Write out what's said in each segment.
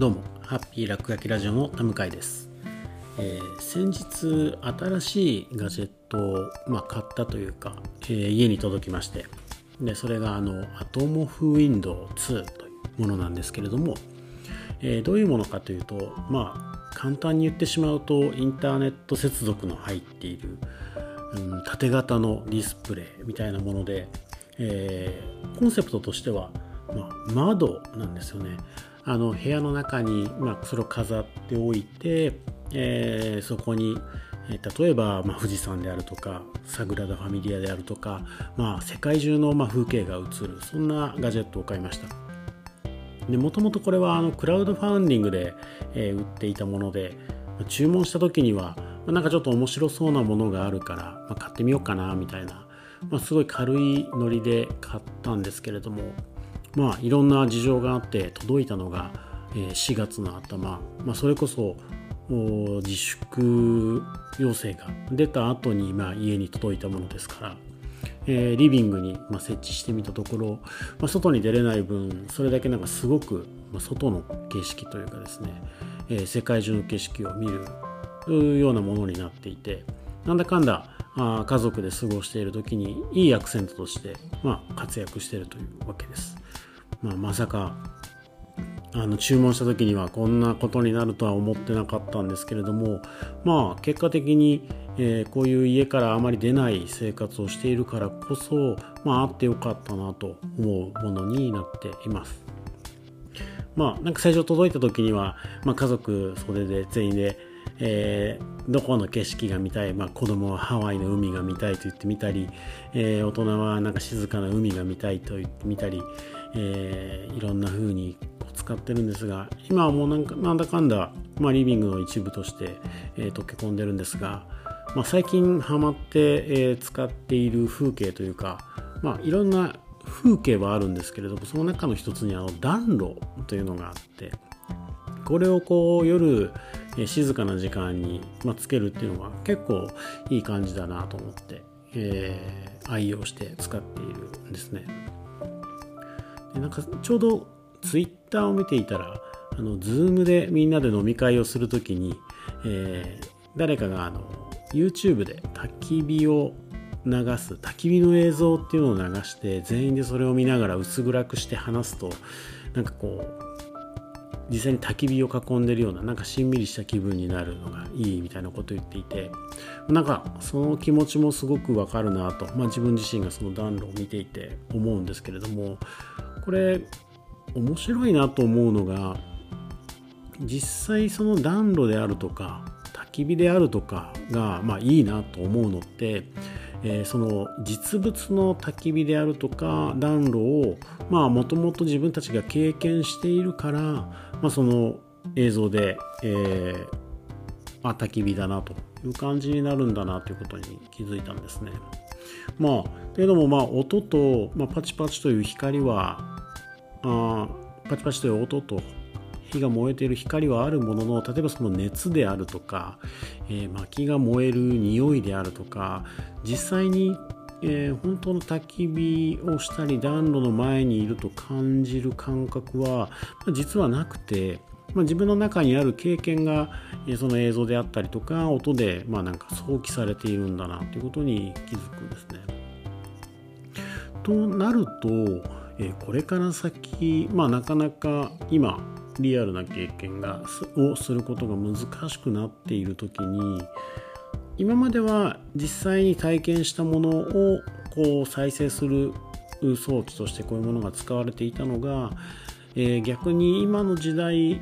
どうもハッピー落書きラジオの田向です、えー、先日新しいガジェットを、まあ、買ったというか、えー、家に届きましてでそれがあのアトモフウィンドウ2というものなんですけれども、えー、どういうものかというとまあ簡単に言ってしまうとインターネット接続の入っている、うん、縦型のディスプレイみたいなもので、えコンセプトとしては、まあ、窓なんですよね。あの部屋の中に、まあ、それを飾っておいて、えー、そこに、例えば、まあ、富士山であるとかサグラダ・ファミリアであるとか、まあ、世界中の、まあ、風景が映るそんなガジェットを買いました。もともとこれはあのクラウドファンディングで、えー、売っていたもので注文した時には、まあ、なんかちょっと面白そうなものがあるから、まあ、買ってみようかなみたいな、まあ、すごい軽いノリで買ったんですけれどもまあいろんな事情があって届いたのが4月の頭、まあ、それこそ自粛要請が出た後にまに家に届いたものですから、えー、リビングにま設置してみたところ、まあ、外に出れない分それだけなんかすごくま外の景色というかですね、えー、世界中の景色を見るようなものになっていてなんだかんだあ家族で過ごしている時にいいアクセントとして、まあ、活躍しているというわけです。まあ、まさかあの注文した時にはこんなことになるとは思ってなかったんですけれどもまあ結果的に、えー、こういう家からあまり出ない生活をしているからこそまああってよかったなと思うものになっています。まあなんか最初届いた時には、まあ、家族袖で全員で、えー、どこの景色が見たい、まあ、子供はハワイの海が見たいと言ってみたり、えー、大人はなんか静かな海が見たいと言ってみたり、えー、いろんな風に使ってるんですが今はもうなんかなんだかんだ、まあ、リビングの一部として、え、溶け込んでるんですが、まあ、最近ハマって、え、使っている風景というか、まあ、いろんな風景はあるんですけれどもその中の一つにあの暖炉というのがあってこれをこう夜静かな時間に、ま、つけるっていうのは結構いい感じだなと思って、えー、愛用して使っているんですね。でなんかちょうどツイッターを見ていたらあの Zoom でみんなで飲み会をするときに、えー、誰かがあの YouTube で焚き火を流す焚き火の映像っていうのを流して全員でそれを見ながら薄暗くして話すとなんかこう実際に焚き火を囲んでるようななんかしんみりした気分になるのがいいみたいなことを言っていてなんかその気持ちもすごくわかるなと、まあ、自分自身がその暖炉を見ていて思うんですけれどもこれ面白いなと思うのが実際その暖炉であるとか焚き火であるとかがまあいいなと思うのって、えー、その実物の焚き火であるとか暖炉をもともと自分たちが経験しているから、まあ、その映像で、えー、あ焚き火だなという感じになるんだなということに気づいたんですね。まあ、というのもまあ音と、まあ、パチパチという光はあパチパチという音と火が燃えている光はあるものの例えばその熱であるとか、えー、薪が燃える匂いであるとか実際に、えー、本当の焚き火をしたり暖炉の前にいると感じる感覚は、まあ、実はなくて、まあ、自分の中にある経験が、え、その映像であったりとか音で、まあ、なんか想起されているんだなということに気づくんですね。となるとえこれから先、まあ、なかなか今リアルな経験がをすることが難しくなっている時に今までは実際に体験したものをこう再生する装置としてこういうものが使われていたのが、えー、逆に今の時代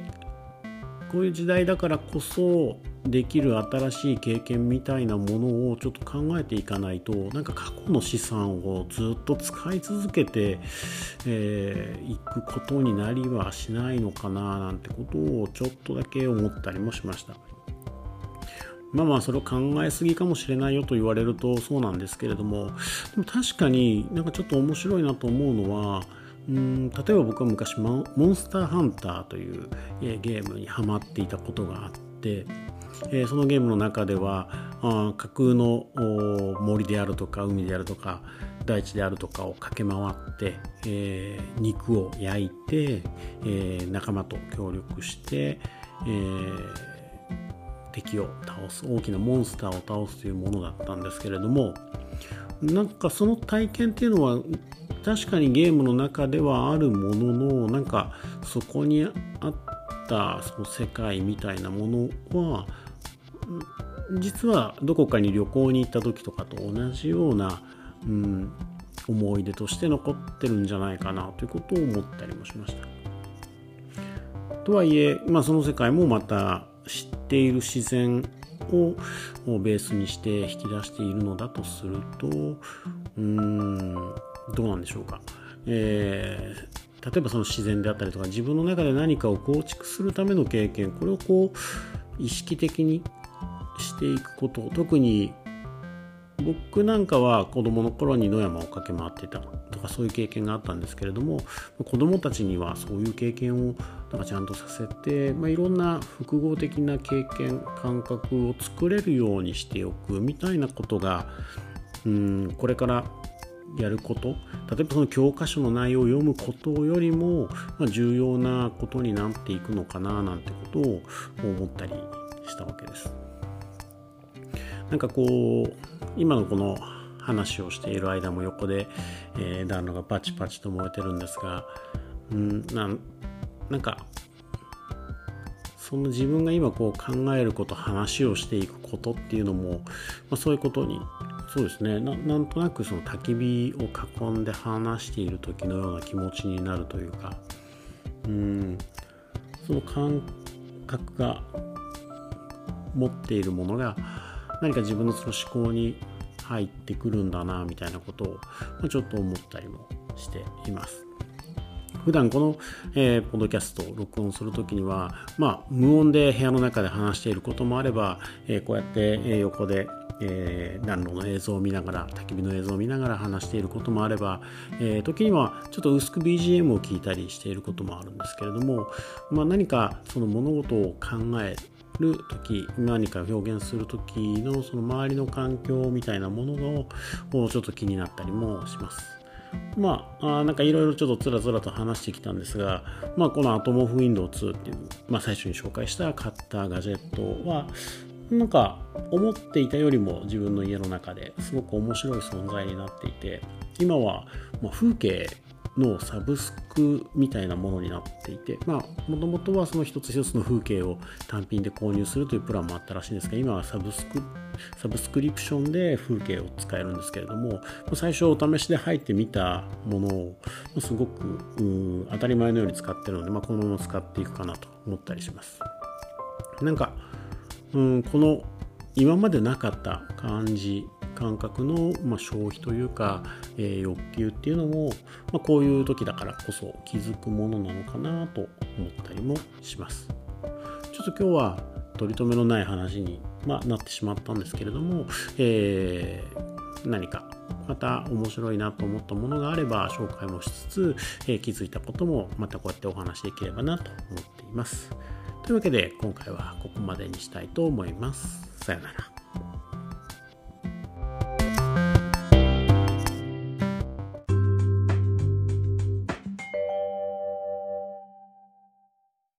こういう時代だからこそできる新しい経験みたいなものをちょっと考えていかないとなんか過去の資産をずっと使い続けてい、えー、くことになりはしないのかななんてことをちょっとだけ思ったりもしました。まあまあそれを考えすぎかもしれないよと言われるとそうなんですけれどもでも確かになんかちょっと面白いなと思うのはうん例えば僕は昔モンスターハンターというゲームにハマっていたことがあってえ、そのゲームの中ではあ架空の森であるとか海であるとか大地であるとかを駆け回って、えー、肉を焼いて、えー、仲間と協力して、えー、敵を倒す大きなモンスターを倒すというものだったんですけれどもなんかその体験っていうのは確かにゲームの中ではあるもののなんかそこにあったその世界みたいなものは実はどこかに旅行に行った時とかと同じような、うん、思い出として残ってるんじゃないかなということを思ったりもしました。とはいえ、まあ、その世界もまた知っている自然をベースにして引き出しているのだとするとうんどうなんでしょうか。えー、例えばその自然であったりとか自分の中で何かを構築するための経験これをこう意識的にしていくこと特に僕なんかは子供の頃に野山を駆け回ってたとかそういう経験があったんですけれども子供たちにはそういう経験をなんかちゃんとさせて、まあ、いろんな複合的な経験感覚を作れるようにしておくみたいなことがうんこれからやること例えばその教科書の内容を読むことよりも、ま、重要なことになっていくのかななんてことを思ったりしたわけです。なんかこう今のこの話をしている間も横で、えー、暖炉がパチパチと燃えてるんですがうんなんなんかその自分が今こう考えること話をしていくことっていうのも、まあ、そういうことにそうですねなんとなくその焚き火を囲んで話している時のような気持ちになるというかうんその感覚が持っているものが何か自分のその思考に入ってくるんだなみたいなことを、ちょっと思ったりもしています。普段この、えー、ポッドキャストを録音するときには、まあ、無音で部屋の中で話していることもあれば、えー、こうやって、え、横で、えー、暖炉の映像を見ながら焚き火の映像を見ながら話していることもあれば、えー、時にはちょっと薄く BGM を聞いたりしていることもあるんですけれども、まあ、何かその物事を考える時何か表現する時のその周りの環境みたいなものをちょっと気になったりもします。まあ、あなんかいろいろちょっとつらつらと話してきたんですが、まあ、このアトモフウィンドウ2っていう、まあ、最初に紹介したカッターガジェットはなんか思っていたよりも自分の家の中ですごく面白い存在になっていて今はま風景のサブスクみたいなものになっていてまあもともとはその一つ一つの風景を単品で購入するというプランもあったらしいんですが今はサブスクサブスクリプションで風景を使えるんですけれども最初お試しで入ってみたものをすごく当たり前のように使ってるので、まあ、このまま使っていくかなと思ったりします。なんかうんこの今までなかった感じ感覚の、まあ、消費というか、えー、欲求っていうのも、まあ、こういう時だからこそ気づくものなのかなと思ったりもします。ちょっと今日は取り留めのない話に、まあ、なってしまったんですけれども、えー、何かまた面白いなと思ったものがあれば紹介もしつつ、えー、気づいたこともまたこうやってお話できればなと思っています。というわけで今回はここまでにしたいと思います。さよなら。